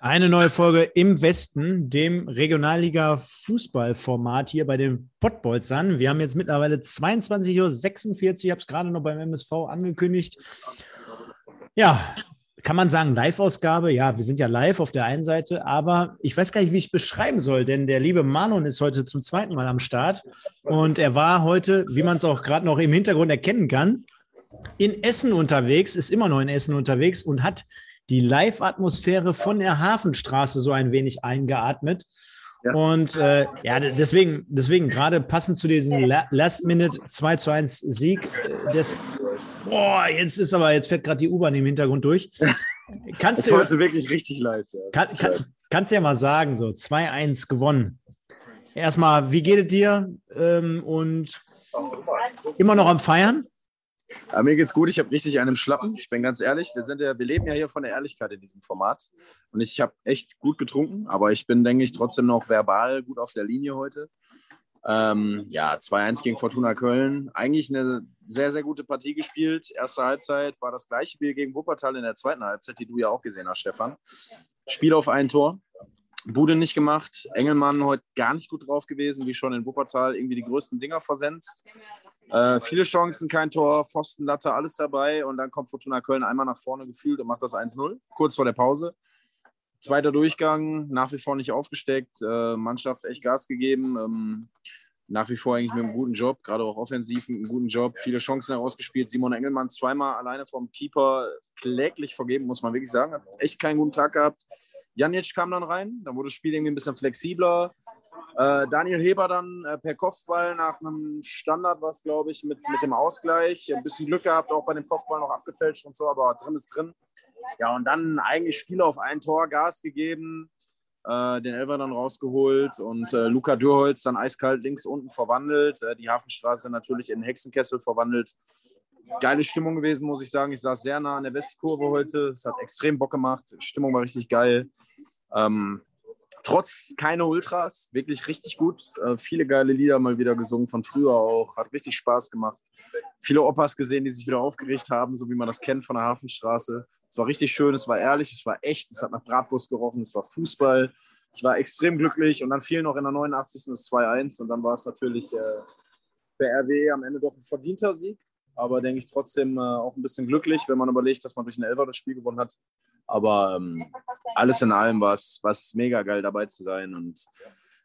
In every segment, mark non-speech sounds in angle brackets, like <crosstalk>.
Eine neue Folge im Westen, dem Regionalliga-Fußballformat hier bei den Pottbolzern. Wir haben jetzt mittlerweile 22.46 Uhr. Ich habe es gerade noch beim MSV angekündigt. Ja, kann man sagen, Live-Ausgabe? Ja, wir sind ja live auf der einen Seite, aber ich weiß gar nicht, wie ich beschreiben soll, denn der liebe Marlon ist heute zum zweiten Mal am Start und er war heute, wie man es auch gerade noch im Hintergrund erkennen kann, in Essen unterwegs, ist immer noch in Essen unterwegs und hat die Live-Atmosphäre von der Hafenstraße so ein wenig eingeatmet. Ja. Und äh, ja, deswegen, deswegen gerade passend zu diesem Last-Minute 2 zu 1 Sieg äh, des. Boah, jetzt ist aber, jetzt fährt gerade die U-Bahn im Hintergrund durch. <laughs> Kannst das du, heute wirklich richtig live. Ja. Kann, kann, kannst du ja mal sagen, so 2-1 gewonnen. Erstmal, wie geht es dir? Ähm, und immer noch am Feiern? Aber mir geht's gut, ich habe richtig einen Schlappen. Ich bin ganz ehrlich, wir, sind ja, wir leben ja hier von der Ehrlichkeit in diesem Format. Und ich habe echt gut getrunken, aber ich bin, denke ich, trotzdem noch verbal gut auf der Linie heute. Ähm, ja, 2-1 gegen Fortuna Köln. Eigentlich eine sehr, sehr gute Partie gespielt. Erste Halbzeit war das gleiche Spiel gegen Wuppertal in der zweiten Halbzeit, die du ja auch gesehen hast, Stefan. Spiel auf ein Tor. Bude nicht gemacht. Engelmann heute gar nicht gut drauf gewesen, wie schon in Wuppertal. Irgendwie die größten Dinger versenzt. Äh, viele Chancen, kein Tor, Pfosten, Latte, alles dabei. Und dann kommt Fortuna Köln einmal nach vorne gefühlt und macht das 1-0, kurz vor der Pause. Zweiter Durchgang, nach wie vor nicht aufgesteckt, äh, Mannschaft echt Gas gegeben. Ähm, nach wie vor eigentlich mit einem guten Job, gerade auch offensiv mit einem guten Job, viele Chancen herausgespielt. Simon Engelmann zweimal alleine vom Keeper kläglich vergeben, muss man wirklich sagen. Hat echt keinen guten Tag gehabt. Janic kam dann rein, dann wurde das Spiel irgendwie ein bisschen flexibler. Äh, Daniel Heber dann äh, per Kopfball nach einem Standard, was glaube ich, mit, mit dem Ausgleich. Ein bisschen Glück gehabt, auch bei dem Kopfball noch abgefälscht und so, aber drin ist drin. Ja, und dann eigentlich Spieler auf ein Tor Gas gegeben, äh, den Elfer dann rausgeholt und äh, Luca Dürholz dann eiskalt links unten verwandelt. Äh, die Hafenstraße natürlich in Hexenkessel verwandelt. Geile Stimmung gewesen, muss ich sagen. Ich saß sehr nah an der Westkurve heute. Es hat extrem Bock gemacht. Stimmung war richtig geil. Ähm, trotz keine Ultras, wirklich richtig gut. Äh, viele geile Lieder mal wieder gesungen, von früher auch. Hat richtig Spaß gemacht. Viele Opas gesehen, die sich wieder aufgeregt haben, so wie man das kennt von der Hafenstraße. Es war richtig schön, es war ehrlich, es war echt, es hat nach Bratwurst gerochen, es war Fußball. Ich war extrem glücklich und dann fiel noch in der 89. das 2-1 und dann war es natürlich äh, für RW am Ende doch ein verdienter Sieg aber denke ich trotzdem äh, auch ein bisschen glücklich, wenn man überlegt, dass man durch eine Elfer das Spiel gewonnen hat. Aber ähm, alles in allem war es mega geil dabei zu sein. Und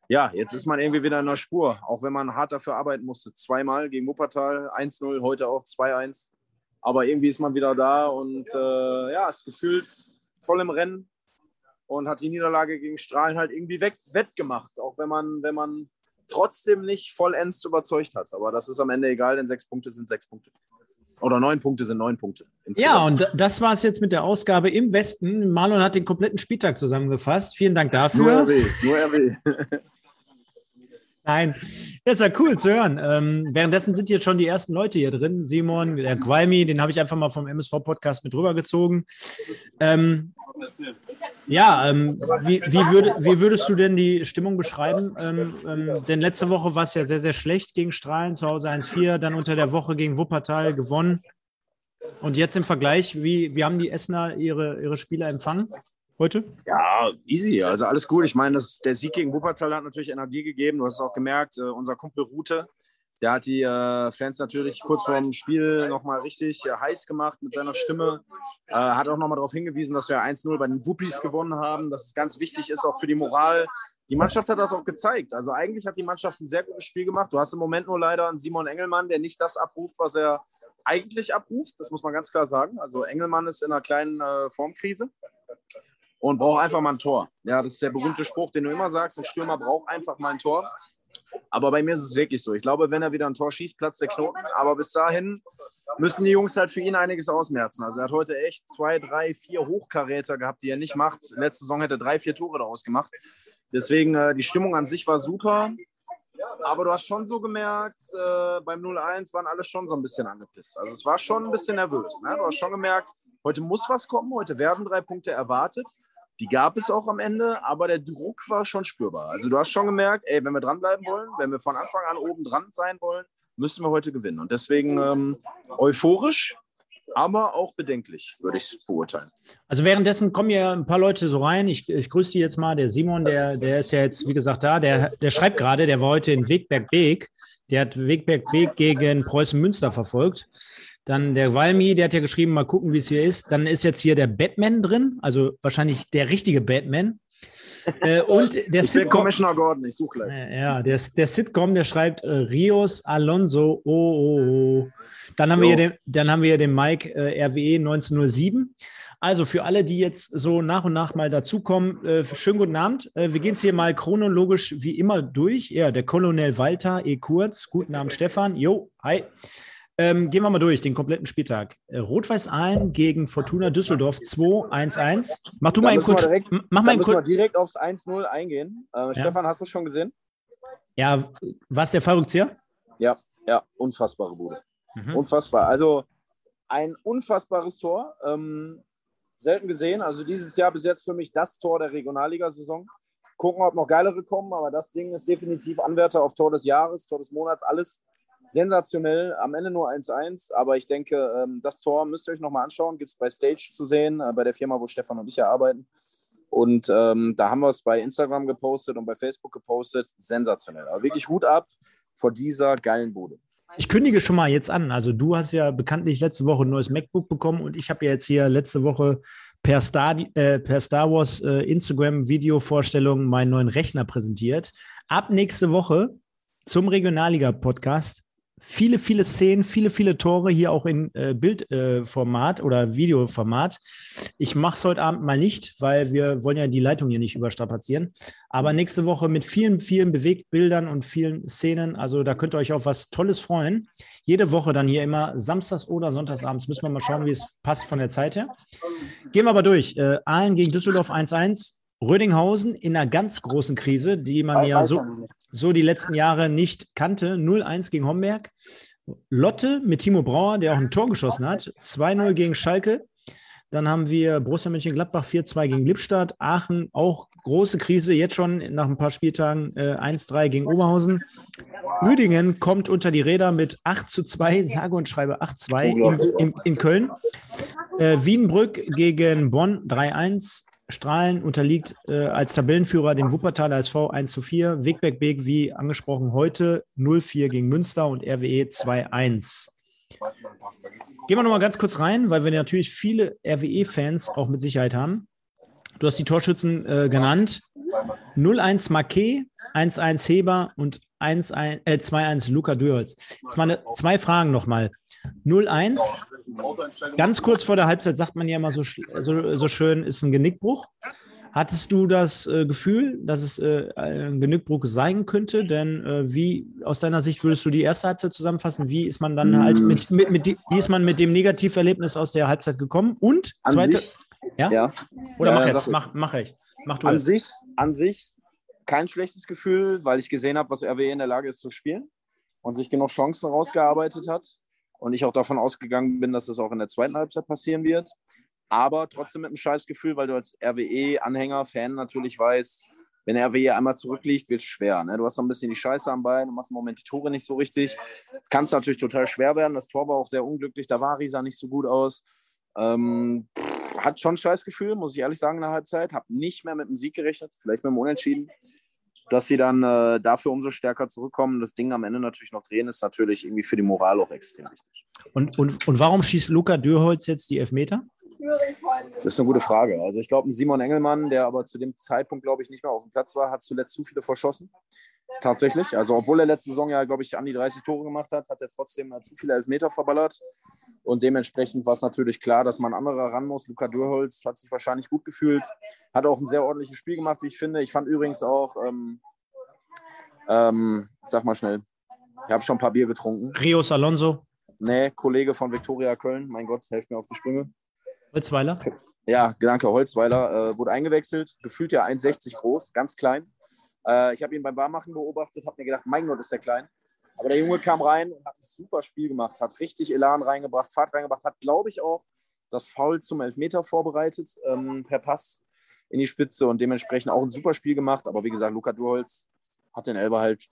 ja, jetzt ist man irgendwie wieder in der Spur, auch wenn man hart dafür arbeiten musste. Zweimal gegen Wuppertal, 1-0, heute auch 2-1. Aber irgendwie ist man wieder da und äh, ja, ist gefühlt voll im Rennen und hat die Niederlage gegen Strahlen halt irgendwie weg, wettgemacht, auch wenn man, wenn man trotzdem nicht vollends überzeugt hat. Aber das ist am Ende egal, denn sechs Punkte sind sechs Punkte. Oder neun Punkte sind neun Punkte. Insgesamt. Ja, und das war es jetzt mit der Ausgabe im Westen. Marlon hat den kompletten Spieltag zusammengefasst. Vielen Dank dafür. Nur RW, nur RW. <laughs> Nein, das ja cool zu hören. Ähm, währenddessen sind jetzt schon die ersten Leute hier drin. Simon, der Qualmi, den habe ich einfach mal vom MSV-Podcast mit rübergezogen. Ähm, ja, ähm, wie, wie, würd, wie, würdest du denn die Stimmung beschreiben? Ähm, ähm, denn letzte Woche war es ja sehr, sehr schlecht gegen Strahlen, zu Hause 1-4, dann unter der Woche gegen Wuppertal gewonnen. Und jetzt im Vergleich, wie, wie haben die Essener ihre, ihre Spieler empfangen? heute? Ja, easy. Also alles gut. Ich meine, das, der Sieg gegen Wuppertal hat natürlich Energie gegeben. Du hast es auch gemerkt, äh, unser Kumpel Rute, der hat die äh, Fans natürlich kurz vor dem Spiel nochmal richtig äh, heiß gemacht mit seiner Stimme. Äh, hat auch nochmal darauf hingewiesen, dass wir 1-0 bei den Wuppis gewonnen haben, dass es ganz wichtig ist, auch für die Moral. Die Mannschaft hat das auch gezeigt. Also eigentlich hat die Mannschaft ein sehr gutes Spiel gemacht. Du hast im Moment nur leider einen Simon Engelmann, der nicht das abruft, was er eigentlich abruft. Das muss man ganz klar sagen. Also Engelmann ist in einer kleinen äh, Formkrise und braucht einfach mal ein Tor. Ja, das ist der berühmte Spruch, den du immer sagst, ein Stürmer braucht einfach mal ein Tor. Aber bei mir ist es wirklich so. Ich glaube, wenn er wieder ein Tor schießt, platzt der Knoten. Aber bis dahin müssen die Jungs halt für ihn einiges ausmerzen. Also er hat heute echt zwei, drei, vier Hochkaräter gehabt, die er nicht macht. Letzte Saison hätte er drei, vier Tore daraus gemacht. Deswegen, äh, die Stimmung an sich war super. Aber du hast schon so gemerkt, äh, beim 0-1 waren alle schon so ein bisschen angepisst. Also es war schon ein bisschen nervös. Ne? Du hast schon gemerkt, heute muss was kommen, heute werden drei Punkte erwartet. Die gab es auch am Ende, aber der Druck war schon spürbar. Also du hast schon gemerkt, ey, wenn wir dranbleiben wollen, wenn wir von Anfang an oben dran sein wollen, müssen wir heute gewinnen. Und deswegen ähm, euphorisch, aber auch bedenklich, würde ich beurteilen. Also währenddessen kommen ja ein paar Leute so rein. Ich, ich grüße die jetzt mal. Der Simon, der, der ist ja jetzt, wie gesagt, da. Der, der schreibt gerade, der war heute in Wegberg-Beek. Der hat Wegberg-Beek gegen Preußen Münster verfolgt. Dann der Walmi, der hat ja geschrieben, mal gucken, wie es hier ist. Dann ist jetzt hier der Batman drin, also wahrscheinlich der richtige Batman. <laughs> Äh, und der ich Sitcom. Commissioner Gordon, ich suche gleich. Äh, ja, der, der Sitcom, der schreibt äh, Rios Alonso, oh, oh, oh. Dann haben, wir den, dann haben wir hier den Mike äh, RWE 1907. Also für alle, die jetzt so nach und nach mal dazukommen, äh, schönen guten Abend. Äh, wir gehen es hier mal chronologisch wie immer durch. Ja, der Colonel Walter E. Kurz. Guten Abend, Stefan. Jo, hi. Ähm, gehen wir mal durch, den kompletten Spieltag. Äh, Rot-Weiß Aalen gegen Fortuna Düsseldorf 2-1-1. Mach du da mal einen kurz. Direkt, mach mal müssen wir direkt aufs 1-0 eingehen. Äh, ja. Stefan, hast du schon gesehen? Ja, was der Fallrückzieher? Ja, ja, unfassbare Bude. Mhm. Unfassbar. Also ein unfassbares Tor. Ähm, selten gesehen. Also dieses Jahr bis jetzt für mich das Tor der Regionalliga-Saison. Gucken, ob noch geilere kommen, aber das Ding ist definitiv Anwärter auf Tor des Jahres, Tor des Monats, alles sensationell. Am Ende nur 1-1, aber ich denke, ähm, das Tor müsst ihr euch nochmal anschauen. Gibt es bei Stage zu sehen, äh, bei der Firma, wo Stefan und ich ja arbeiten. Und ähm, da haben wir es bei Instagram gepostet und bei Facebook gepostet. Sensationell. Aber wirklich Hut ab vor dieser geilen Bude. Ich kündige schon mal jetzt an. Also du hast ja bekanntlich letzte Woche ein neues MacBook bekommen und ich habe ja jetzt hier letzte Woche per Star, äh, per Star Wars äh, Instagram-Video-Vorstellung meinen neuen Rechner präsentiert. Ab nächste Woche zum Regionalliga-Podcast viele, viele Szenen, viele, viele Tore hier auch in äh, Bildformat äh, oder Videoformat. Ich mache es heute Abend mal nicht, weil wir wollen ja die Leitung hier nicht überstrapazieren. Aber nächste Woche mit vielen, vielen Bewegtbildern und vielen Szenen. Also da könnt ihr euch auf was Tolles freuen. Jede Woche dann hier immer samstags oder sonntagsabends. Müssen wir mal schauen, wie es passt von der Zeit her. Gehen wir aber durch. Äh, Aalen gegen Düsseldorf 1-1. Rödinghausen in einer ganz großen Krise, die man ja so, so die letzten Jahre nicht kannte. 0-1 gegen Homberg. Lotte mit Timo Brauer, der auch ein Tor geschossen hat. 2-0 gegen Schalke. Dann haben wir Borussia Mönchengladbach 4-2 gegen Lippstadt. Aachen auch große Krise, jetzt schon nach ein paar Spieltagen äh, 1-3 gegen Oberhausen. Lüdingen kommt unter die Räder mit 8 2, sage und schreibe 8-2 in, in, in, Köln. Äh, Wiedenbrück gegen Bonn 3-1. Strahlen unterliegt äh, als Tabellenführer dem Wuppertaler SV 1 zu 4. Wegberg Beek, wie angesprochen, heute 0-4 gegen Münster und RWE 2-1. Gehen wir nochmal ganz kurz rein, weil wir natürlich viele RWE-Fans auch mit Sicherheit haben. Du hast die Torschützen äh, genannt. 0-1 Marquet, 1-1 Heber und 2-1 äh, Luca Dürholz. Jetzt mal eine, zwei Fragen nochmal. 0-1 Ganz kurz vor der Halbzeit sagt man ja immer so, so, so schön, ist ein Genickbruch. Hattest du das äh, Gefühl, dass es äh, ein Genickbruch sein könnte? Denn äh, wie aus deiner Sicht würdest du die erste Halbzeit zusammenfassen? Wie ist man dann halt mit, mit, mit die, wie ist man mit dem Negativerlebnis aus der Halbzeit gekommen? Und an zweite, sich, ja? ja? Oder ja, mach jetzt, mach, mach ich. Mach du an es. sich, an sich kein schlechtes Gefühl, weil ich gesehen habe, was RWE in der Lage ist zu spielen und sich genug Chancen rausgearbeitet hat und ich auch davon ausgegangen bin, dass das auch in der zweiten Halbzeit passieren wird. Aber trotzdem mit einem Scheißgefühl, weil du als RWE-Anhänger, Fan natürlich weißt, wenn RWE einmal zurückliegt, wird es schwer. Ne? Du hast noch ein bisschen die Scheiße am Bein, du machst im Moment die Tore nicht so richtig. Kann es natürlich total schwer werden. Das Tor war auch sehr unglücklich, da war Risa nicht so gut aus. Ähm, hat schon ein Scheißgefühl, muss ich ehrlich sagen, in der Halbzeit. Hab nicht mehr mit dem Sieg gerechnet, vielleicht mit dem Unentschieden dass sie dann äh, dafür umso stärker zurückkommen, das Ding am Ende natürlich noch drehen, ist natürlich irgendwie für die Moral auch extrem wichtig. Und, und, und warum schießt Luca Dürholz jetzt die Elfmeter? Das ist eine gute Frage. Also ich glaube, Simon Engelmann, der aber zu dem Zeitpunkt, glaube ich, nicht mehr auf dem Platz war, hat zuletzt zu viele verschossen. Tatsächlich. Also obwohl er letzte Saison ja, glaube ich, an die 30 Tore gemacht hat, hat er trotzdem zu viele Elfmeter verballert. Und dementsprechend war es natürlich klar, dass man anderer ran muss. Luca Dürholz hat sich wahrscheinlich gut gefühlt. Hat auch ein sehr ordentliches Spiel gemacht, wie ich finde. Ich fand übrigens auch, ähm, ähm, sag mal schnell, ich habe schon ein paar Bier getrunken. Rios Alonso. Nee, Kollege von Viktoria Köln. Mein Gott, helft mir auf die Sprünge. Holzweiler? Ja, danke, Holzweiler. Äh, wurde eingewechselt, gefühlt ja 1,60 groß, ganz klein. Äh, ich habe ihn beim Warmachen beobachtet, habe mir gedacht, mein Gott, ist der klein. Aber der Junge kam rein und hat ein super Spiel gemacht, hat richtig Elan reingebracht, Fahrt reingebracht, hat, glaube ich, auch das Foul zum Elfmeter vorbereitet, ähm, per Pass in die Spitze und dementsprechend auch ein super Spiel gemacht. Aber wie gesagt, Luca Durholz hat den Elber halt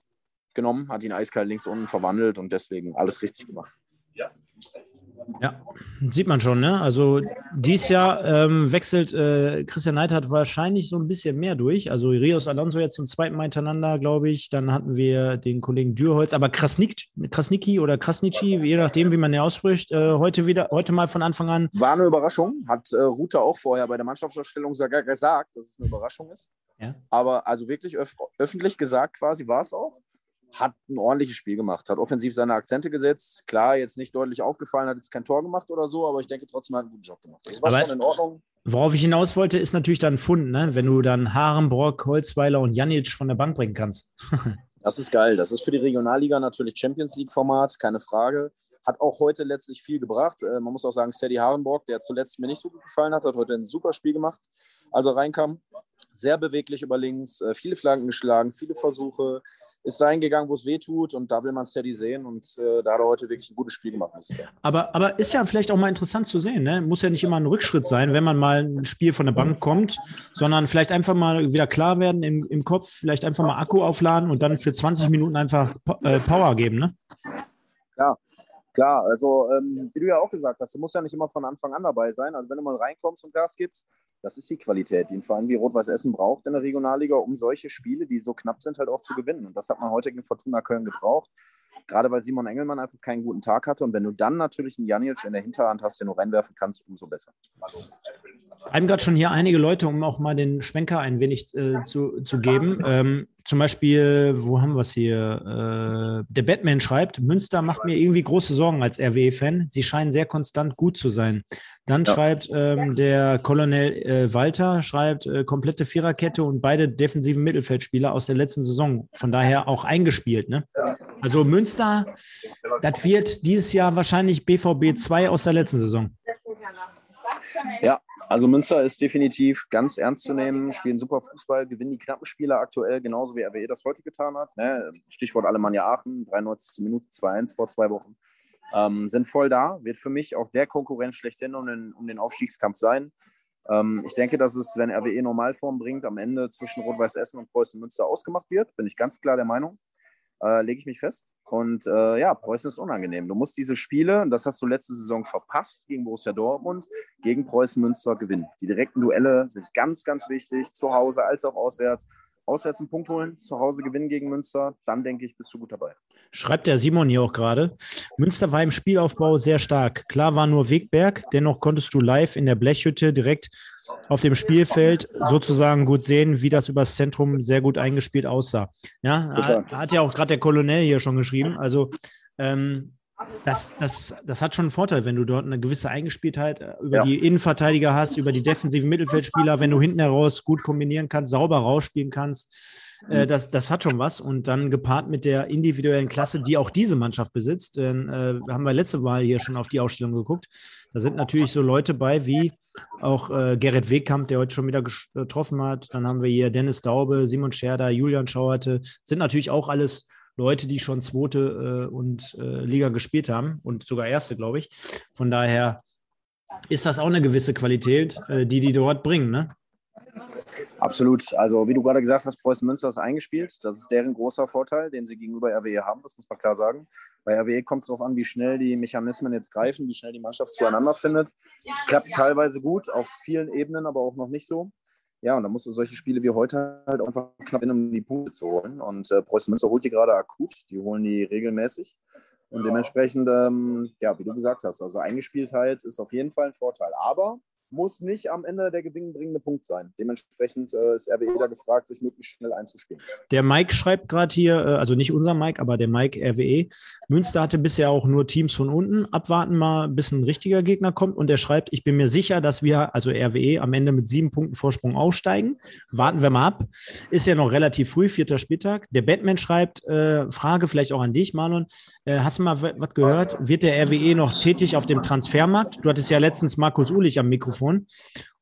genommen, hat ihn eiskalt links unten verwandelt und deswegen alles richtig gemacht. Ja. Sieht man schon, ne? Also dies Jahr ähm, wechselt äh, Christian Neidhardt wahrscheinlich so ein bisschen mehr durch. Also Rios Alonso jetzt zum zweiten Mal hintereinander, glaube ich. Dann hatten wir den Kollegen Dürholz, aber Krasnik, Krasniki oder Krasnici, je nachdem, wie man den ausspricht, äh, heute wieder, heute mal von Anfang an. War eine Überraschung, hat äh, Rute auch vorher bei der Mannschaftsausstellung sogar gesagt, dass es eine Überraschung ist. Ja. Aber also wirklich öf öffentlich gesagt quasi war es auch hat ein ordentliches Spiel gemacht, hat offensiv seine Akzente gesetzt. Klar, jetzt nicht deutlich aufgefallen, hat jetzt kein Tor gemacht oder so, aber ich denke trotzdem hat einen guten Job gemacht. Das war aber schon in Ordnung. Worauf ich hinaus wollte, ist natürlich dann Fund, ne? wenn du dann Harenbrock, Holzweiler und Janic von der Bank bringen kannst. <laughs> das ist geil. Das ist für die Regionalliga natürlich Champions League-Format, keine Frage. Hat auch heute letztlich viel gebracht. Äh, man muss auch sagen, Steady Harenborg, der zuletzt mir nicht so gut gefallen hat, hat heute ein super Spiel gemacht, als er reinkam sehr beweglich über links, äh, viele Flanken geschlagen, viele Versuche, ist dahin gegangen, wo es weh tut und da will man Steady sehen und äh, da hat er heute wirklich ein gutes Spiel gemacht. Aber, aber ist ja vielleicht auch mal interessant zu sehen, ne? muss ja nicht immer ein Rückschritt sein, wenn man mal ein Spiel von der Bank kommt, sondern vielleicht einfach mal wieder klar werden im, im Kopf, vielleicht einfach mal Akku aufladen und dann für 20 Minuten einfach äh, Power geben, ne? Ja, Klar, also ähm, wie du ja auch gesagt hast, du musst ja nicht immer von Anfang an dabei sein. Also wenn du mal reinkommst und Gas gibst, das ist die Qualität, die ein Verein wie Rot-Weiß Essen braucht in der Regionalliga, um solche Spiele, die so knapp sind, halt auch zu gewinnen. Und das hat man heute gegen Fortuna Köln gebraucht. Gerade weil Simon Engelmann einfach keinen guten Tag hatte. Und wenn du dann natürlich einen Janic in der Hinterhand hast, den du reinwerfen kannst, umso besser. Schreiben gerade schon hier einige Leute, um auch mal den Schwenker ein wenig äh, zu, zu geben. Ähm, zum Beispiel, wo haben wir es hier? Äh, der Batman schreibt, Münster macht mir irgendwie große Sorgen als RWE-Fan. Sie scheinen sehr konstant gut zu sein. Dann ja. schreibt ähm, der Colonel äh, Walter, schreibt äh, komplette Viererkette und beide defensiven Mittelfeldspieler aus der letzten Saison. Von daher auch eingespielt. Ne? Also Münster, das wird dieses Jahr wahrscheinlich BVB 2 aus der letzten Saison. Ja, also Münster ist definitiv ganz ernst zu nehmen, spielen super Fußball, gewinnen die knappen Spiele aktuell, genauso wie RWE das heute getan hat. Ne? Stichwort Alemannia Aachen, 93. Minute 2-1 vor zwei Wochen. Ähm, sind voll da, wird für mich auch der Konkurrent schlechthin um den, um den Aufstiegskampf sein. Ähm, ich denke, dass es, wenn RWE Normalform bringt, am Ende zwischen Rot-Weiß Essen und Preußen Münster ausgemacht wird. Bin ich ganz klar der Meinung äh, lege ich mich fest. Und äh, ja, Preußen ist unangenehm. Du musst diese Spiele, das hast du letzte Saison verpasst, gegen Borussia Dortmund, gegen Preußen Münster gewinnen. Die direkten Duelle sind ganz, ganz wichtig, zu Hause als auch auswärts. Auswärts einen Punkt holen, zu Hause gewinnen gegen Münster, dann denke ich, bist du gut dabei. Schreibt der Simon hier auch gerade. Münster war im Spielaufbau sehr stark. Klar war nur Wegberg, dennoch konntest du live in der Blechhütte direkt auf dem Spielfeld sozusagen gut sehen, wie das übers Zentrum sehr gut eingespielt aussah. Ja, hat, hat ja auch gerade der Kolonel hier schon geschrieben. Also ähm, das, das, das hat schon einen Vorteil, wenn du dort eine gewisse Eingespieltheit äh, über ja. die Innenverteidiger hast, über die defensiven Mittelfeldspieler, wenn du hinten heraus gut kombinieren kannst, sauber rausspielen kannst. Äh, mhm. das, das hat schon was. Und dann gepaart mit der individuellen Klasse, die auch diese Mannschaft besitzt. Denn äh, haben wir letzte Mal hier schon auf die Ausstellung geguckt. Da sind natürlich so Leute bei wie auch äh, Gerrit Wegkamp, der heute schon wieder getroffen hat. Dann haben wir hier Dennis Daube, Simon Scherder, Julian Schauerte. Sind natürlich auch alles Leute, die schon zweite äh, und äh, Liga gespielt haben und sogar erste, glaube ich. Von daher ist das auch eine gewisse Qualität, äh, die die dort bringen, ne? Absolut. Also wie du gerade gesagt hast, Preußen Münster ist eingespielt. Das ist deren großer Vorteil, den sie gegenüber RWE haben, das muss man klar sagen. Bei RWE kommt es darauf an, wie schnell die Mechanismen jetzt greifen, wie schnell die Mannschaft zueinander findet. Es klappt teilweise gut, auf vielen Ebenen, aber auch noch nicht so. Ja, und da musst du solche Spiele wie heute halt einfach knapp hin, um die Punkte zu holen. Und äh, Preußen Münster holt die gerade akut, die holen die regelmäßig. Und dementsprechend, ähm, ja, wie du gesagt hast, also Eingespieltheit ist auf jeden Fall ein Vorteil. Aber muss nicht am Ende der gewinnbringende Punkt sein. Dementsprechend äh, ist RWE da gefragt, sich möglichst schnell einzuspielen. Der Mike schreibt gerade hier, äh, also nicht unser Mike, aber der Mike RWE. Münster hatte bisher auch nur Teams von unten. Abwarten mal, bis ein richtiger Gegner kommt. Und er schreibt, ich bin mir sicher, dass wir, also RWE, am Ende mit sieben Punkten Vorsprung aussteigen. Warten wir mal ab. Ist ja noch relativ früh, vierter Spieltag. Der Batman schreibt, äh, Frage vielleicht auch an dich, Marlon. Äh, hast du mal was gehört? Wird der RWE noch tätig auf dem Transfermarkt? Du hattest ja letztens Markus Ulich am Mikrofon Mikrofon.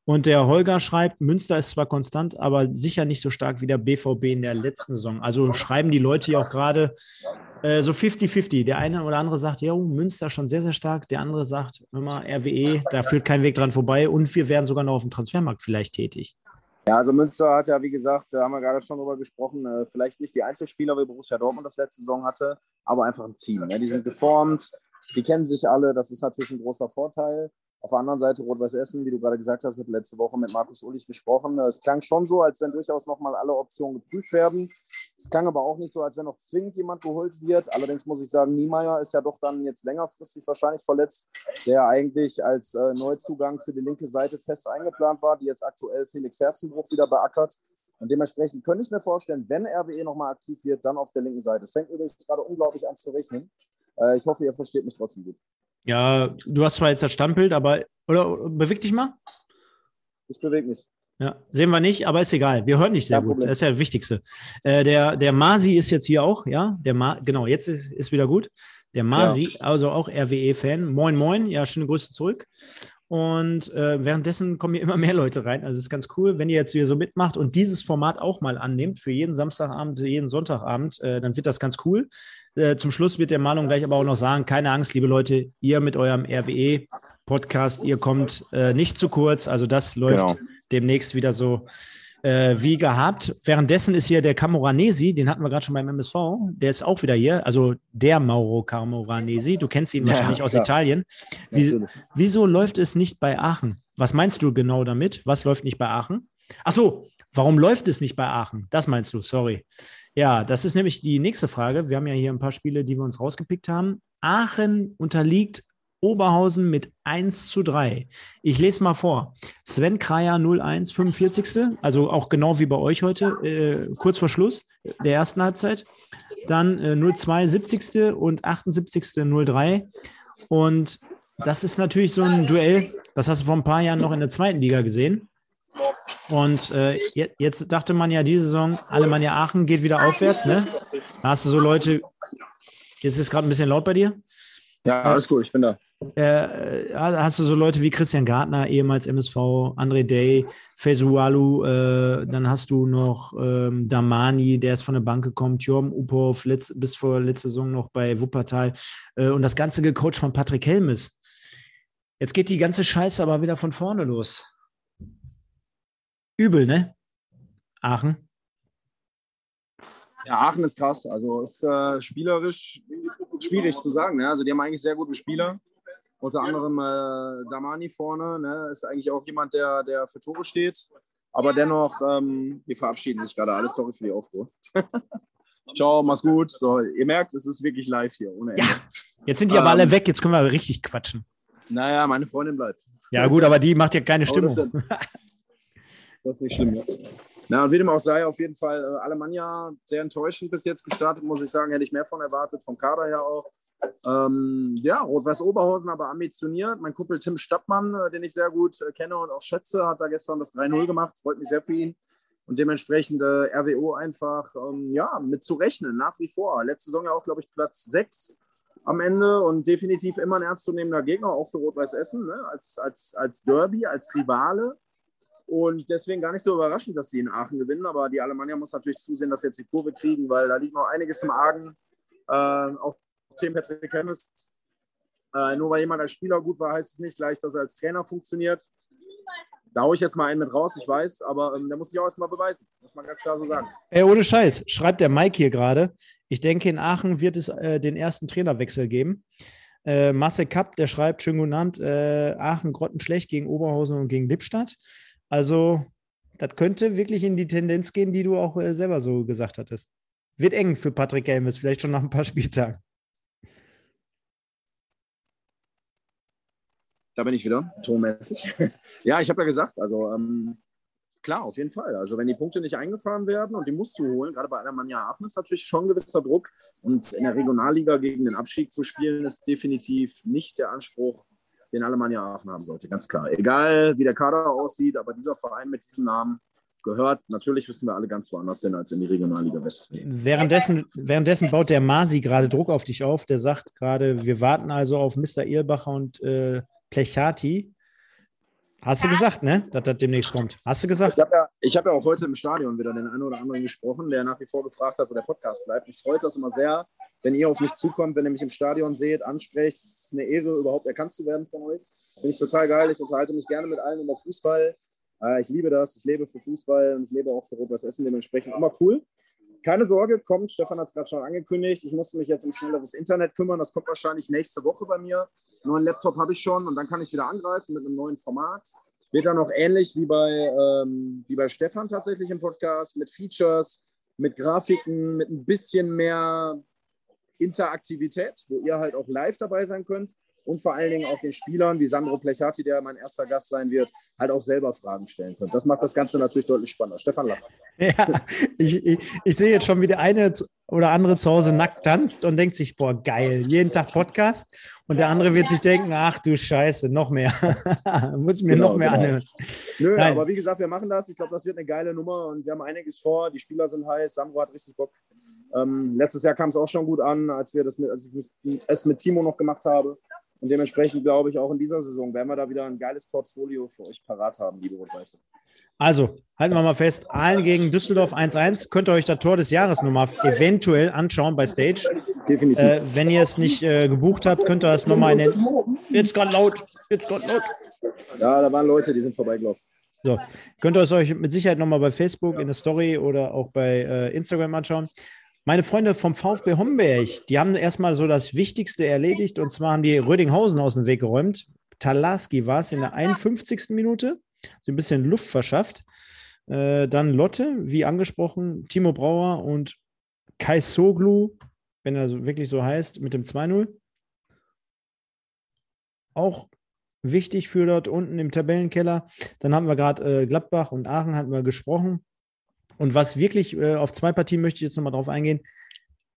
Und der Holger schreibt, Münster ist zwar konstant, aber sicher nicht so stark wie der BVB in der letzten Saison. Also schreiben die Leute ja auch gerade äh, so 50-50. Der eine oder andere sagt, ja, Münster schon sehr, sehr stark. Der andere sagt immer, RWE, da führt kein Weg dran vorbei. Und wir werden sogar noch auf dem Transfermarkt vielleicht tätig. Ja, also Münster hat ja, wie gesagt, haben wir gerade schon drüber gesprochen, äh, vielleicht nicht die Einzelspieler, wie Borussia Dortmund das letzte Saison hatte, aber einfach ein Team. Ne? Die sind geformt, Die kennen sich alle, das ist natürlich ein großer Vorteil. Auf der anderen Seite Rot-Weiß Essen, wie du gerade gesagt hast, ich habe letzte Woche mit Markus Ullich gesprochen. Es klang schon so, als wenn durchaus nochmal alle Optionen geprüft werden. Es klang aber auch nicht so, als wenn noch zwingend jemand geholt wird. Allerdings muss ich sagen, Niemeyer ist ja doch dann jetzt längerfristig wahrscheinlich verletzt, der eigentlich als äh, Neuzugang für die linke Seite fest eingeplant war, die jetzt aktuell Felix Herzenbruch wieder beackert. Und dementsprechend könnte ich mir vorstellen, wenn RWE nochmal aktiv wird, dann auf der linken Seite. Es fängt übrigens gerade unglaublich an zu rechnen. Äh, ich hoffe, ihr versteht mich trotzdem gut. Ja, du hast zwar jetzt das Standbild, aber oder beweg dich mal. Ich bewege mich. Ja, sehen wir nicht, aber ist egal. Wir hören dich sehr Kein gut. Problem. Das ist ja das Wichtigste. Äh, der, der Masi ist jetzt hier auch, ja. Der Ma genau, jetzt ist, ist wieder gut. Der Masi, ja. also auch RWE-Fan. Moin, moin. Ja, schöne Grüße zurück. Und äh, währenddessen kommen hier immer mehr Leute rein. Also das ist ganz cool, wenn ihr jetzt hier so mitmacht und dieses Format auch mal annehmt für jeden Samstagabend, jeden Sonntagabend, äh, dann wird das ganz cool. Äh, zum Schluss wird der Malung gleich aber auch noch sagen, keine Angst, liebe Leute, ihr mit eurem RWE-Podcast, ihr kommt äh, nicht zu kurz. Also das läuft genau. demnächst wieder so äh, wie gehabt. Währenddessen ist hier der Camoranesi, den hatten wir gerade schon beim MSV, der ist auch wieder hier, also der Mauro Camoranesi, du kennst ihn ja, wahrscheinlich aus klar. Italien. Wie, wieso läuft es nicht bei Aachen? Was meinst du genau damit? Was läuft nicht bei Aachen? Ach so, warum läuft es nicht bei Aachen? Das meinst du, sorry. Ja, das ist nämlich die nächste Frage. Wir haben ja hier ein paar Spiele, die wir uns rausgepickt haben. Aachen unterliegt Oberhausen mit 1 zu 3. Ich lese mal vor. Sven Kreier 01, 45. Also auch genau wie bei euch heute, äh, kurz vor Schluss der ersten Halbzeit. Dann äh, 02, 70. und 78. 03. Und das ist natürlich so ein Duell, das hast du vor ein paar Jahren noch in der zweiten Liga gesehen. Und äh, jetzt dachte man ja diese Saison, Alemannia Aachen geht wieder aufwärts, ne? Da hast du so Leute, jetzt ist gerade ein bisschen laut bei dir. Ja, alles gut, ich bin da. Äh, hast du so Leute wie Christian Gartner, ehemals MSV, André Day, Fesualu, äh, dann hast du noch ähm, Damani, der ist von der Bank gekommen, Tjorm Upov, letzt, bis vor letzter Saison noch bei Wuppertal äh, und das Ganze gecoacht von Patrick Helmes. Jetzt geht die ganze Scheiße aber wieder von vorne los. Übel, ne? Aachen. Ja, Aachen ist krass. Also ist äh, spielerisch schwierig zu sagen. Ne? Also die haben eigentlich sehr gute Spieler. Unter anderem äh, Damani vorne. Ne? Ist eigentlich auch jemand, der, der für Tore steht. Aber dennoch, ähm, wir verabschieden sich gerade alles. Sorry für die Aufruhr. <laughs> Ciao, mach's gut. So, ihr merkt, es ist wirklich live hier. Ohne Ende. Ja, jetzt sind die aber ähm, alle weg. Jetzt können wir richtig quatschen. Naja, meine Freundin bleibt. Ja, gut, aber die macht ja keine Stimmung. Das ist, <laughs> das ist nicht schlimm, ja. Na, und wie dem auch sei, auf jeden Fall äh, Alemannia sehr enttäuschend bis jetzt gestartet, muss ich sagen. Hätte ich mehr von erwartet, vom Kader her auch. Ähm, ja, Rot-Weiß Oberhausen aber ambitioniert. Mein Kumpel Tim Stadtmann, äh, den ich sehr gut äh, kenne und auch schätze, hat da gestern das 3-0 gemacht. Freut mich sehr für ihn. Und dementsprechend äh, RWO einfach ähm, ja, mit zu rechnen, nach wie vor. Letzte Saison ja auch, glaube ich, Platz 6 am Ende und definitiv immer ein ernstzunehmender Gegner, auch für Rot-Weiß Essen, ne? als, als, als Derby, als Rivale. Und deswegen gar nicht so überraschend, dass sie in Aachen gewinnen. Aber die Alemannia muss natürlich zusehen, dass sie jetzt die Kurve kriegen, weil da liegt noch einiges im Argen. Äh, auch Team Patrick Hennis. Äh, nur weil jemand als Spieler gut war, heißt es nicht gleich, dass er als Trainer funktioniert. Da haue ich jetzt mal einen mit raus, ich weiß, aber ähm, der muss sich auch erstmal beweisen. Muss man ganz klar so sagen. Ey, ohne Scheiß, schreibt der Mike hier gerade. Ich denke, in Aachen wird es äh, den ersten Trainerwechsel geben. Äh, Marcel Kapp, der schreibt, schön guten Abend, äh, Aachen grottenschlecht gegen Oberhausen und gegen Lippstadt. Also, das könnte wirklich in die Tendenz gehen, die du auch äh, selber so gesagt hattest. Wird eng für Patrick Helmes, vielleicht schon nach ein paar Spieltagen. Da bin ich wieder, tonmäßig. <laughs> ja, ich habe ja gesagt, also ähm, klar, auf jeden Fall. Also wenn die Punkte nicht eingefahren werden und die musst du holen, gerade bei Alemannia Aachen ist natürlich schon ein gewisser Druck. Und in der Regionalliga gegen den Abstieg zu spielen, ist definitiv nicht der Anspruch, den Alemannia Aachen haben sollte, ganz klar. Egal, wie der Kader aussieht, aber dieser Verein mit diesem Namen gehört, natürlich wissen wir alle ganz woanders hin als in die Regionalliga West. Währenddessen, währenddessen baut der Masi gerade Druck auf dich auf. Der sagt gerade, wir warten also auf Mr. Ehlbacher und äh, Plechati. Hast du gesagt, ne? Dass das demnächst kommt. Hast du gesagt? Ich habe ja, hab ja auch heute im Stadion wieder den einen oder anderen gesprochen, der nach wie vor gefragt hat, wo der Podcast bleibt. Mich freut das immer sehr, wenn ihr auf mich zukommt, wenn ihr mich im Stadion seht, ansprecht. Es ist eine Ehre, überhaupt erkannt zu werden von euch. Finde ich total geil. Ich unterhalte mich gerne mit allen über Fußball. Äh, ich liebe das. Ich lebe für Fußball und ich lebe auch für Rot-Weiß Essen. Dementsprechend immer cool. Keine Sorge, kommt. Stefan hat es gerade schon angekündigt. Ich musste mich jetzt um schnelleres Internet kümmern. Das kommt wahrscheinlich nächste Woche bei mir. Neuen Laptop habe ich schon und dann kann ich wieder angreifen mit einem neuen Format. Wird dann auch ähnlich wie bei, ähm, wie bei Stefan tatsächlich im Podcast mit Features, mit Grafiken, mit ein bisschen mehr Interaktivität, wo ihr halt auch live dabei sein könnt und vor allen Dingen auch den Spielern wie Sandro Plechati, der mein erster Gast sein wird, halt auch selber Fragen stellen könnt. Das macht das Ganze natürlich deutlich spannender. Stefan Lapp. Ja, ich, ich, ich, sehe jetzt schon, wie der eine oder andere zu Hause nackt tanzt und denkt sich, boah, geil, jeden Tag Podcast. Und der andere wird sich denken, ach du Scheiße, noch mehr. <laughs> Muss ich mir genau, noch mehr genau. anhören. Nö, Nein. aber wie gesagt, wir machen das. Ich glaube, das wird eine geile Nummer und wir haben einiges vor. Die Spieler sind heiß. Sandro hat richtig Bock. Ähm, letztes Jahr kam es auch schon gut an, als wir das mit, als ich es mit Timo noch gemacht habe. Und dementsprechend glaube ich, auch in dieser Saison werden wir da wieder ein geiles Portfolio für euch parat haben, liebe Rot-Weiße. Also, halten wir mal fest, Aalen gegen Düsseldorf 1-1. Könnt ihr euch das Tor des Jahres nochmal eventuell anschauen bei Stage. Definitiv. Äh, wenn ihr es nicht äh, gebucht habt, könnt ihr es nochmal in den. Jetzt gerade laut. Jetzt gerade laut. Ja, da waren Leute, die sind vorbeigelaufen. So, könnt ihr es euch mit Sicherheit nochmal bei Facebook in der Story oder auch bei äh, Instagram anschauen. Meine Freunde vom VfB Homberg, die haben erstmal so das Wichtigste erledigt und zwar haben die Rödinghausen aus dem Weg geräumt. Talaski war es in der 51. Minute, so ein bisschen Luft verschafft. Äh, dann Lotte, wie angesprochen, Timo Brauer und Kai Soglu, wenn er wirklich so heißt, mit dem 2-0. Auch wichtig für dort unten im Tabellenkeller. Dann haben wir gerade äh, Gladbach und Aachen hatten wir gesprochen. Und was wirklich äh, auf zwei Partien möchte ich jetzt nochmal drauf eingehen.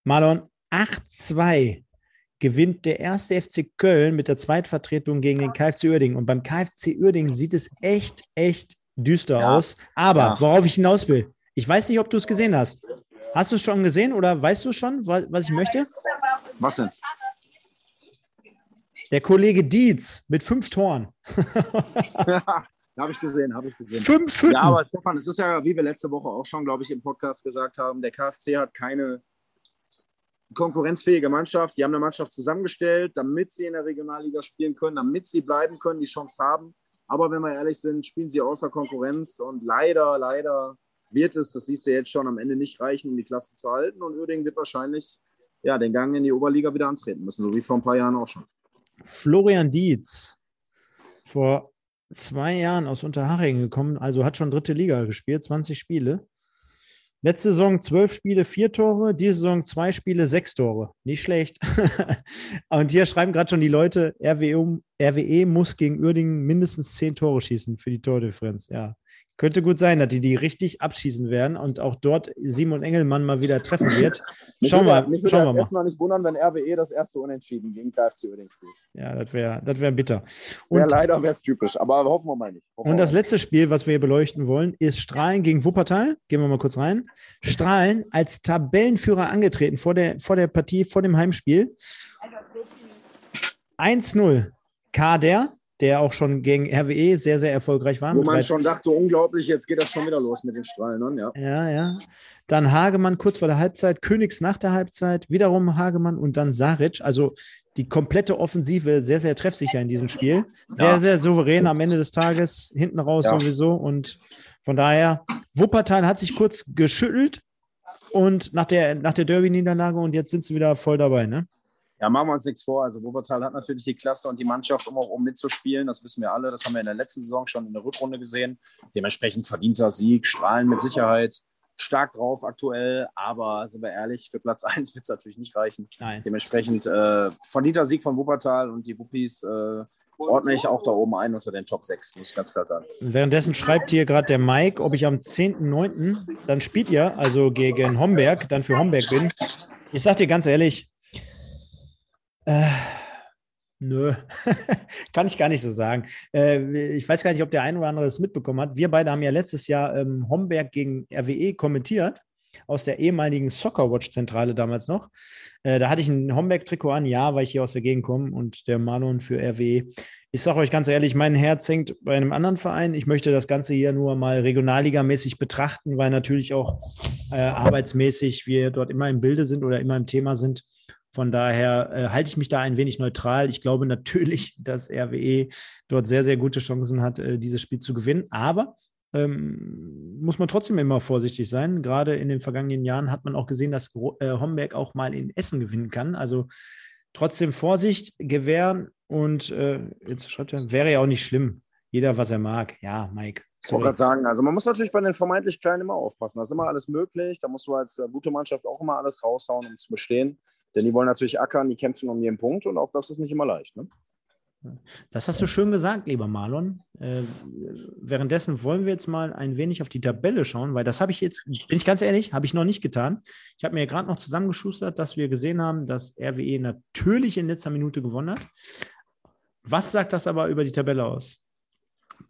Marlon, 8-2 gewinnt der erste FC Köln mit der Zweitvertretung gegen den KfC Uerdingen. Und beim KfC Uerdingen sieht es echt, echt düster ja. aus. Aber ja. worauf ich hinaus will, ich weiß nicht, ob du es gesehen hast. Hast du es schon gesehen oder weißt du schon, was, was ich möchte? Was denn? Der Kollege Dietz mit fünf Toren. <laughs> <laughs> Habe ich gesehen, habe ich gesehen. Fünf, fünf. Ja, aber Stefan, es ist ja, wie wir letzte Woche auch schon, glaube ich, im Podcast gesagt haben, der KfC hat keine konkurrenzfähige Mannschaft. Die haben eine Mannschaft zusammengestellt, damit sie in der Regionalliga spielen können, damit sie bleiben können, die Chance haben. Aber wenn wir ehrlich sind, spielen sie außer Konkurrenz und leider, leider wird es, das siehst du jetzt schon, am Ende nicht reichen, um die Klasse zu halten. Und Uerdingen wird wahrscheinlich ja, den Gang in die Oberliga wieder antreten müssen, so wie vor ein paar Jahren auch schon. Florian Dietz vor zwei Jahren aus Unterhaching gekommen, also hat schon dritte Liga gespielt, 20 Spiele. Letzte Saison zwölf Spiele, vier Tore, diese Saison zwei Spiele, sechs Tore. Nicht schlecht. <laughs> und hier schreiben gerade schon die Leute, RWE, RWE muss gegen Uerdingen mindestens zehn Tore schießen für die Tordifferenz. Ja, könnte gut sein, dass die die richtig abschießen werden und auch dort Simon Engelmann mal wieder treffen wird. <laughs> Schauen wir, mich schauen wir mal. erstmal nicht wundern, wenn RWE das erste Unentschieden gegen KFC Uerdingen spielt. Ja, das wäre das wär bitter. Wär leider wäre es typisch, aber hoffen wir mal nicht. Hoffen und das letzte Spiel, was wir hier beleuchten wollen, ist Strahlen gegen Wuppertal. Gehen wir mal kurz rein. Strahlen als Tabellenführer angetreten vor der, vor der Partie, vor dem Heimspiel. 1-0. Kader der auch schon gegen RWE sehr, sehr erfolgreich war. Wo man schon dachte, unglaublich, jetzt geht das schon wieder los mit den Strahlen. Ja. ja, ja. Dann Hagemann kurz vor der Halbzeit, Königs nach der Halbzeit, wiederum Hagemann und dann Saric. Also die komplette Offensive sehr, sehr treffsicher in diesem Spiel. Sehr, ja. sehr souverän am Ende des Tages, hinten raus ja. sowieso. Und von daher, Wuppertal hat sich kurz geschüttelt und nach der, nach der Derby-Niederlage und jetzt sind sie wieder voll dabei, ne? Ja, machen wir uns nichts vor. Also Wuppertal hat natürlich die Klasse und die Mannschaft, um auch um mitzuspielen. Das wissen wir alle. Das haben wir in der letzten Saison schon in der Rückrunde gesehen. Dementsprechend verdienter Sieg, strahlen mit Sicherheit. Stark drauf aktuell, aber sind wir ehrlich, für Platz 1 wird es natürlich nicht reichen. Nein. Dementsprechend äh, verdienter Sieg von Wuppertal und die Wuppis äh, ordne ich auch da oben ein unter den Top 6, muss ich ganz klar sagen. Währenddessen schreibt hier gerade der Mike, ob ich am 10.9. dann spielt ihr, also gegen Homberg, dann für Homberg bin. Ich sag dir ganz ehrlich, äh, nö, <laughs> kann ich gar nicht so sagen. Äh, ich weiß gar nicht, ob der ein oder andere es mitbekommen hat. Wir beide haben ja letztes Jahr ähm, Homberg gegen RWE kommentiert aus der ehemaligen Soccerwatch-Zentrale damals noch. Äh, da hatte ich ein Homberg-Trikot an, ja, weil ich hier aus der Gegend komme und der Marlon für RWE. Ich sage euch ganz ehrlich, mein Herz hängt bei einem anderen Verein. Ich möchte das Ganze hier nur mal regionalligamäßig betrachten, weil natürlich auch äh, arbeitsmäßig wir dort immer im Bilde sind oder immer im Thema sind. Von daher äh, halte ich mich da ein wenig neutral. Ich glaube natürlich, <laughs> dass RWE dort sehr, sehr gute Chancen hat, äh, dieses Spiel zu gewinnen. Aber ähm, muss man trotzdem immer vorsichtig sein. Gerade in den vergangenen Jahren hat man auch gesehen, dass äh, Homberg auch mal in Essen gewinnen kann. Also trotzdem Vorsicht gewähren und äh, jetzt schreibt er, wäre ja auch nicht schlimm. Jeder, was er mag. Ja, Mike. Ich wollte gerade sagen, also man muss natürlich bei den vermeintlich Kleinen immer aufpassen. Da ist immer alles möglich. Da musst du als äh, gute Mannschaft auch immer alles raushauen, um zu bestehen. Denn die wollen natürlich ackern, die kämpfen um jeden Punkt und auch das ist nicht immer leicht. Ne? Das hast du schön gesagt, lieber Marlon. Äh, währenddessen wollen wir jetzt mal ein wenig auf die Tabelle schauen, weil das habe ich jetzt, bin ich ganz ehrlich, habe ich noch nicht getan. Ich habe mir gerade noch zusammengeschustert, dass wir gesehen haben, dass RWE natürlich in letzter Minute gewonnen hat. Was sagt das aber über die Tabelle aus?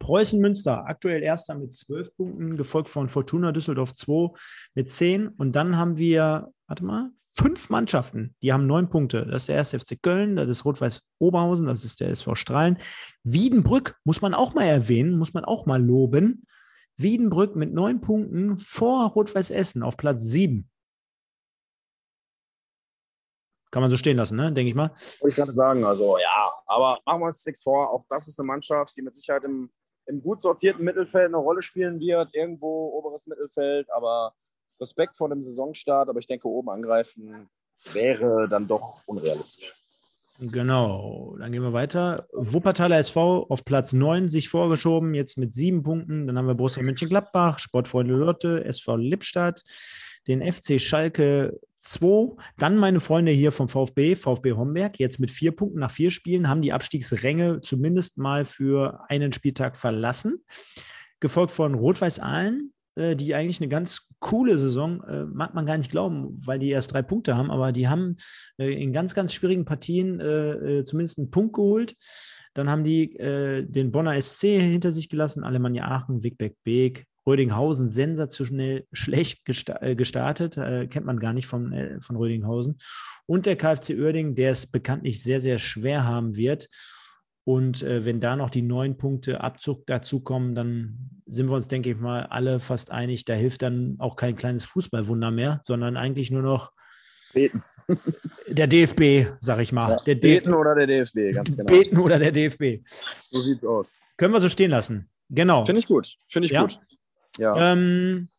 Preußen Münster, aktuell erster mit zwölf Punkten, gefolgt von Fortuna Düsseldorf 2 mit zehn. Und dann haben wir warte mal, fünf Mannschaften, die haben neun Punkte. Das ist der 1. FC Köln, das ist Rot-Weiß Oberhausen, das ist der SV Strahlen. Wiedenbrück muss man auch mal erwähnen, muss man auch mal loben. Wiedenbrück mit neun Punkten vor Rot-Weiß Essen auf Platz sieben. Kann man so stehen lassen, ne? denke ich mal. Wollte ich gerade sagen, also ja, aber machen wir uns nichts vor. Auch das ist eine Mannschaft, die mit Sicherheit im, im gut sortierten Mittelfeld eine Rolle spielen wird. Irgendwo oberes Mittelfeld, aber Respekt vor dem Saisonstart, aber ich denke, oben angreifen wäre dann doch unrealistisch. Genau, dann gehen wir weiter. Wuppertaler SV auf Platz 9 sich vorgeschoben, jetzt mit sieben Punkten. Dann haben wir Borussia Mönchengladbach, Sportfreunde Lotte, SV Lippstadt, den FC Schalke 2. Dann meine Freunde hier vom VfB, VfB Homberg, jetzt mit vier Punkten nach vier Spielen, haben die Abstiegsränge zumindest mal für einen Spieltag verlassen. Gefolgt von Rot-Weiß Aalen, äh, die eigentlich eine ganz coole Saison, äh, mag man gar nicht glauben, weil die erst drei Punkte haben, aber die haben äh, in ganz, ganz schwierigen Partien zumindest einen Punkt geholt. Dann haben die den Bonner SC hinter sich gelassen, Alemannia Aachen, Wigbeck Beek, Rödinghausen sensationell <laughs> schlecht gestartet, kennt man gar nicht von, von Rödinghausen. Und der KfC Uerding, der es bekanntlich sehr, sehr schwer haben wird. Und äh, wenn da noch die neun Punkte Abzug dazukommen, dann sind wir uns, denke ich mal, alle fast einig. Da hilft dann auch kein kleines Fußballwunder mehr, sondern eigentlich nur noch Beten. <laughs> der DFB, sag ich mal. Ja, der Beten oder der DFB, ganz genau. Beten oder der DFB. So sieht's aus. Können wir so stehen lassen. Genau. Finde ich gut. Finde ich ja? gut. Ja. Ähm,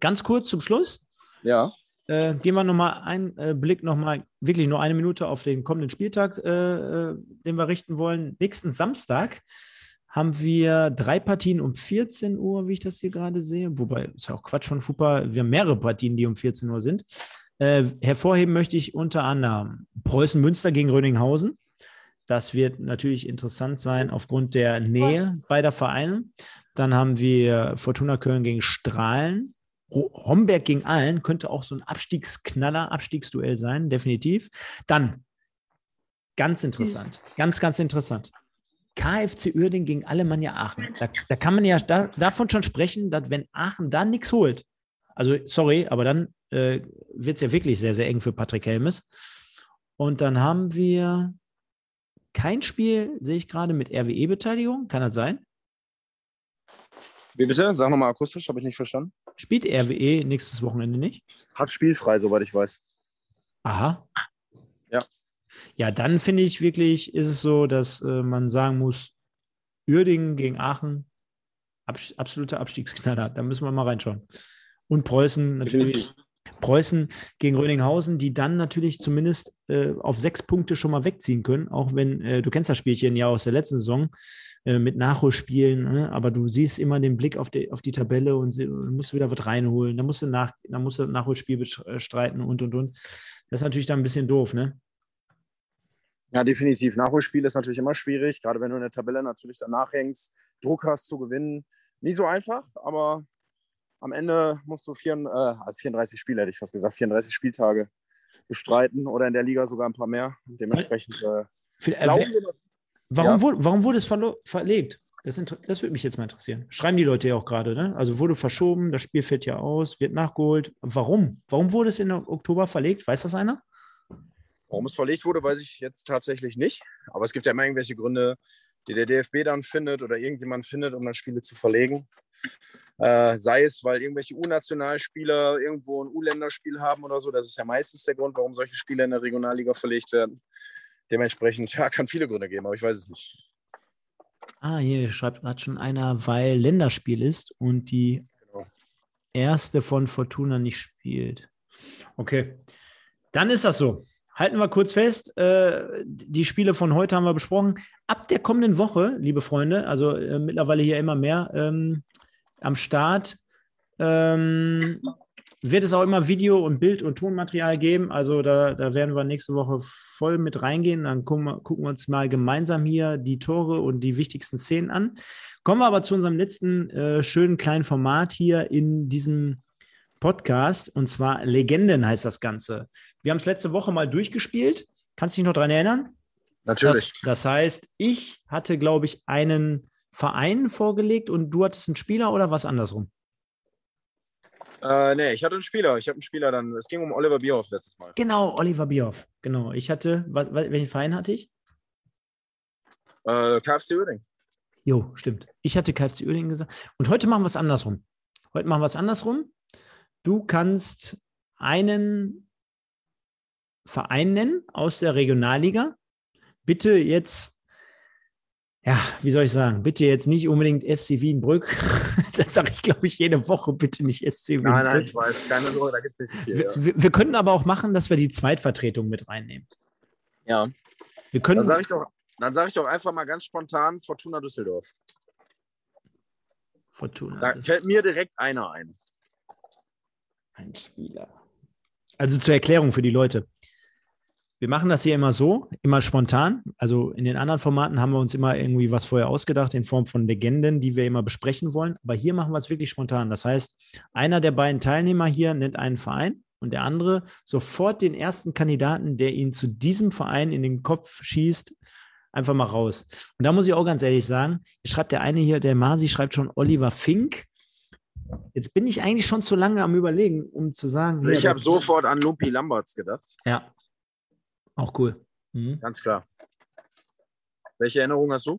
ganz kurz zum Schluss. Ja. Äh, gehen wir nochmal einen äh, Blick, nochmal wirklich nur eine Minute auf den kommenden Spieltag, äh, äh, den wir richten wollen. Nächsten Samstag haben wir drei Partien um 14 Uhr, wie ich das hier gerade sehe. Wobei, ist ja auch Quatsch von Fupa. Wir haben mehrere Partien, die um 14 Uhr sind. Äh, hervorheben möchte ich unter anderem Preußen Münster gegen Röninghausen. Das wird natürlich interessant sein aufgrund der Nähe beider Vereine. Dann haben wir Fortuna Köln gegen Strahlen. Homberg gegen Allen könnte auch so ein Abstiegsknaller, Abstiegsduell sein, definitiv. Dann, ganz interessant, ganz, ganz interessant. KFC Uerding gegen Alemannia Aachen. Da, da kann man ja da, davon schon sprechen, dass wenn Aachen da nichts holt, also sorry, aber dann äh, wird es ja wirklich sehr, sehr eng für Patrick Helmes. Und dann haben wir kein Spiel, sehe ich gerade, mit RWE-Beteiligung. Kann das sein? Wie bitte? Sag nochmal akustisch, habe ich nicht verstanden. Spielt RWE nächstes Wochenende nicht? Hat spielfrei, soweit ich weiß. Aha. Ja. Ja, dann finde ich wirklich, ist es so, dass äh, man sagen muss, Uerdingen gegen Aachen, abs absoluter Abstiegsknaller. Da müssen wir mal reinschauen. Und Preußen natürlich. Preußen gegen Röninghausen, die dann natürlich zumindest äh, auf sechs Punkte schon mal wegziehen können, auch wenn äh, du kennst das Spielchen ja aus der letzten Saison. Äh, mit Nachholspielen, ne? aber du siehst immer den Blick auf die, auf die Tabelle und sie, musst wieder was reinholen. Da musst du nach, da musst du Nachholspiel bestreiten und und und. Das ist natürlich dann ein bisschen doof, ne? Ja, definitiv. Nachholspiel ist natürlich immer schwierig, gerade wenn du in der Tabelle natürlich danach hängst, Druck hast zu gewinnen. Nie so einfach, aber am Ende musst du vier, äh, 34 Spiele, hätte ich fast gesagt, 34 Spieltage bestreiten oder in der Liga sogar ein paar mehr. Dementsprechend äh, glauben wir, Warum, ja. wurde, warum wurde es verlegt? Das, das würde mich jetzt mal interessieren. Schreiben die Leute ja auch gerade, ne? Also wurde verschoben, das Spiel fällt ja aus, wird nachgeholt. Warum? Warum wurde es in Oktober verlegt? Weiß das einer? Warum es verlegt wurde, weiß ich jetzt tatsächlich nicht. Aber es gibt ja immer irgendwelche Gründe, die der DFB dann findet oder irgendjemand findet, um dann Spiele zu verlegen. Äh, sei es, weil irgendwelche U-Nationalspieler irgendwo ein U-Länderspiel haben oder so. Das ist ja meistens der Grund, warum solche Spiele in der Regionalliga verlegt werden. Dementsprechend, ja, kann viele Gründe geben, aber ich weiß es nicht. Ah, hier schreibt gerade schon einer, weil Länderspiel ist und die Genau. erste von Fortuna nicht spielt. Okay, dann ist das so. Halten wir kurz fest, äh, die Spiele von heute haben wir besprochen. Ab der kommenden Woche, liebe Freunde, also äh, mittlerweile hier immer mehr ähm, am Start, ähm, wird es auch immer Video- und Bild- und Tonmaterial geben. Also da, da werden wir nächste Woche voll mit reingehen. Dann gucken wir, gucken wir uns mal gemeinsam hier die Tore und die wichtigsten Szenen an. Kommen wir aber zu unserem letzten äh, schönen kleinen Format hier in diesem Podcast. Und zwar Legenden heißt das Ganze. Wir haben es letzte Woche mal durchgespielt. Kannst du dich noch daran erinnern? Natürlich. Das, das heißt, ich hatte, glaube ich, einen Verein vorgelegt und du hattest einen Spieler oder was andersrum? Äh, nee, ich hatte einen Spieler. Ich habe einen Spieler dann. Es ging um Oliver Bierhoff letztes Mal. Genau, Oliver Bierhoff. Genau. Ich hatte, was, welchen Verein hatte ich? Äh, KFC Uerding. Jo, stimmt. Ich hatte KFC Uerdingen gesagt. Und heute machen wir es andersrum. Heute machen wir es andersrum. Du kannst einen Verein nennen aus der Regionalliga. Bitte jetzt, ja, wie soll ich sagen, bitte jetzt nicht unbedingt SC Wienbrück. <laughs> das sage ich, glaube ich, jede Woche. Bitte nicht SC Wienbrück. Nein, nein, ich weiß. Keine Sorge, da gibt es nicht viel. Wir, wir, wir können aber auch machen, dass wir die Zweitvertretung mit reinnehmen. Ja. ja. Wir können. Dann sage ich, doch, dann sag ich doch einfach mal ganz spontan Fortuna Düsseldorf. Fortuna. Da fällt mir direkt einer ein. Ein Spieler. Also zur Erklärung für die Leute. Wir machen das hier immer so, immer spontan. Also in den anderen Formaten haben wir uns immer irgendwie was vorher ausgedacht in Form von Legenden, die wir immer besprechen wollen. Aber hier machen wir es wirklich spontan. Das heißt, einer der beiden Teilnehmer hier nennt einen Verein und der andere sofort den ersten Kandidaten, der ihn zu diesem Verein in den Kopf schießt, einfach mal raus. Und da muss ich auch ganz ehrlich sagen, schreibt der eine hier, der Masi schreibt schon Oliver Fink. Jetzt bin ich eigentlich schon zu lange am Überlegen, um zu sagen. ich habe das- sofort an Lumpi Lamberts gedacht. Ja. Auch cool. Mhm. Ganz klar. Welche Erinnerung hast du?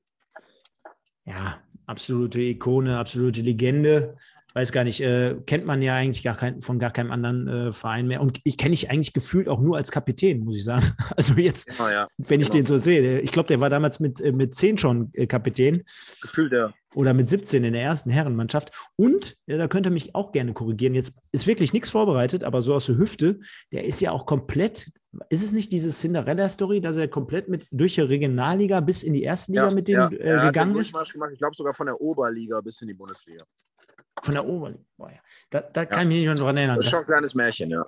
Ja, absolute Ikone, absolute Legende. Weiß gar nicht, äh, kennt man ja eigentlich gar kein, von gar keinem anderen äh, Verein mehr. Und ich kenne ich eigentlich gefühlt auch nur als Kapitän, muss ich sagen. <laughs> Also jetzt, Ah, ja. wenn ich genau. den so sehe. Ich glaube, der war damals mit, äh, mit 10 schon äh, Kapitän Gefühl der. oder mit 17 in der ersten Herrenmannschaft. Und, ja, da könnt ihr mich auch gerne korrigieren, jetzt ist wirklich nichts vorbereitet, aber so aus der Hüfte, der ist ja auch komplett, ist es nicht diese Cinderella-Story, dass er komplett mit durch die Regionalliga bis in die erste Liga mit denen äh, er hat gegangen ist? Gemacht. Ich glaube sogar von der Oberliga bis in die Bundesliga. Von der Oberliga. Boah, ja. Da, da kann ich mich nicht mehr dran erinnern. Das ist schon ein kleines Märchen, ja.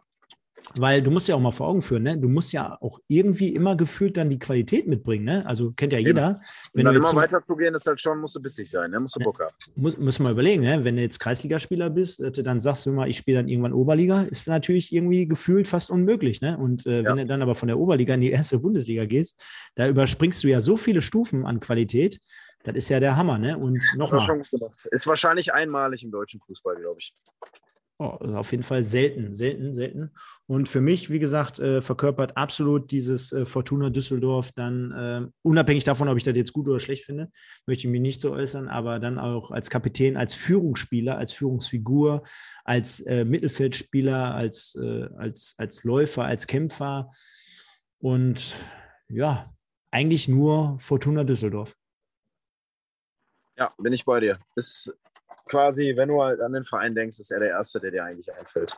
Weil du musst ja auch mal vor Augen führen, ne? Du musst ja auch irgendwie immer gefühlt dann die Qualität mitbringen, ne? Also kennt ja jeder. Wenn Und du immer zum- weiter zu gehen, ist halt schon, musst du bissig sein, ne? musst du Bock haben. muss, muss man überlegen, ne? wenn du jetzt Kreisligaspieler bist, du dann sagst du mal, ich spiele dann irgendwann Oberliga, ist natürlich irgendwie gefühlt fast unmöglich. Ne? Und äh, Ja. wenn du dann aber von der Oberliga in die erste Bundesliga gehst, da überspringst du ja so viele Stufen an Qualität. Das ist ja der Hammer. Ne? Und nochmal. Ist wahrscheinlich einmalig im deutschen Fußball, glaube ich. Oh, auf jeden Fall selten, selten, selten. Und für mich, wie gesagt, äh, verkörpert absolut dieses äh, Fortuna Düsseldorf dann, äh, unabhängig davon, ob ich das jetzt gut oder schlecht finde, möchte ich mich nicht so äußern, aber dann auch als Kapitän, als Führungsspieler, als Führungsfigur, als äh, Mittelfeldspieler, als, äh, als, als Läufer, als Kämpfer und ja, eigentlich nur Fortuna Düsseldorf. Ja, bin ich bei dir. Ist quasi, wenn du halt an den Verein denkst, ist er der Erste, der dir eigentlich einfällt.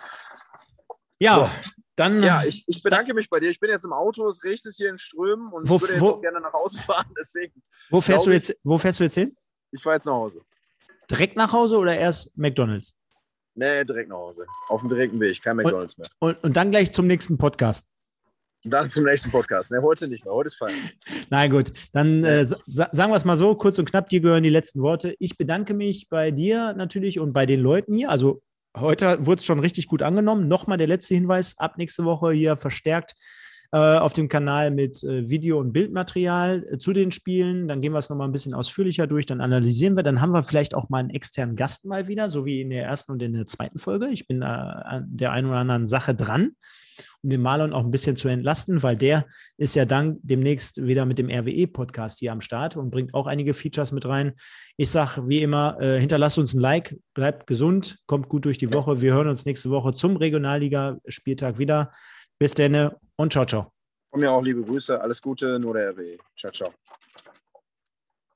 Ja, dann Ja, ich, ich bedanke mich bei dir. Ich bin jetzt im Auto, es regnet hier in Strömen und Wo- ich würde jetzt wo- gerne nach Hause fahren. <laughs> Deswegen, wo fährst du jetzt, wo fährst du jetzt hin? ich fahre jetzt nach Hause. Direkt nach Hause oder erst McDonalds? Nee, direkt nach Hause. Auf dem direkten Weg, kein McDonalds mehr. Und, und dann gleich zum nächsten Podcast. Dann zum nächsten Podcast. Nee, heute nicht mehr. Heute ist Feierabend. <laughs> Nein, gut. Dann äh, sa sagen wir es mal so, kurz und knapp, dir gehören die letzten Worte. Ich bedanke mich bei dir natürlich und bei den Leuten hier. Also heute wurde es schon richtig gut angenommen. Nochmal der letzte Hinweis, ab nächste Woche hier verstärkt äh, auf dem Kanal mit äh, Video- und Bildmaterial äh, zu den Spielen. Dann gehen wir es nochmal ein bisschen ausführlicher durch, dann analysieren wir. Dann haben wir vielleicht auch mal einen externen Gast mal wieder, so wie in der ersten und in der zweiten Folge. Ich bin an der einen oder anderen Sache dran den Marlon auch ein bisschen zu entlasten, weil der ist ja dann demnächst wieder mit dem RWE-Podcast hier am Start und bringt auch einige Features mit rein. Ich sage wie immer, äh, hinterlasst uns ein Like, bleibt gesund, kommt gut durch die Woche. Wir hören uns nächste Woche zum Regionalliga-Spieltag wieder. Bis dann und ciao, ciao. Von mir auch liebe Grüße. Alles Gute, nur der RW. Ciao, ciao.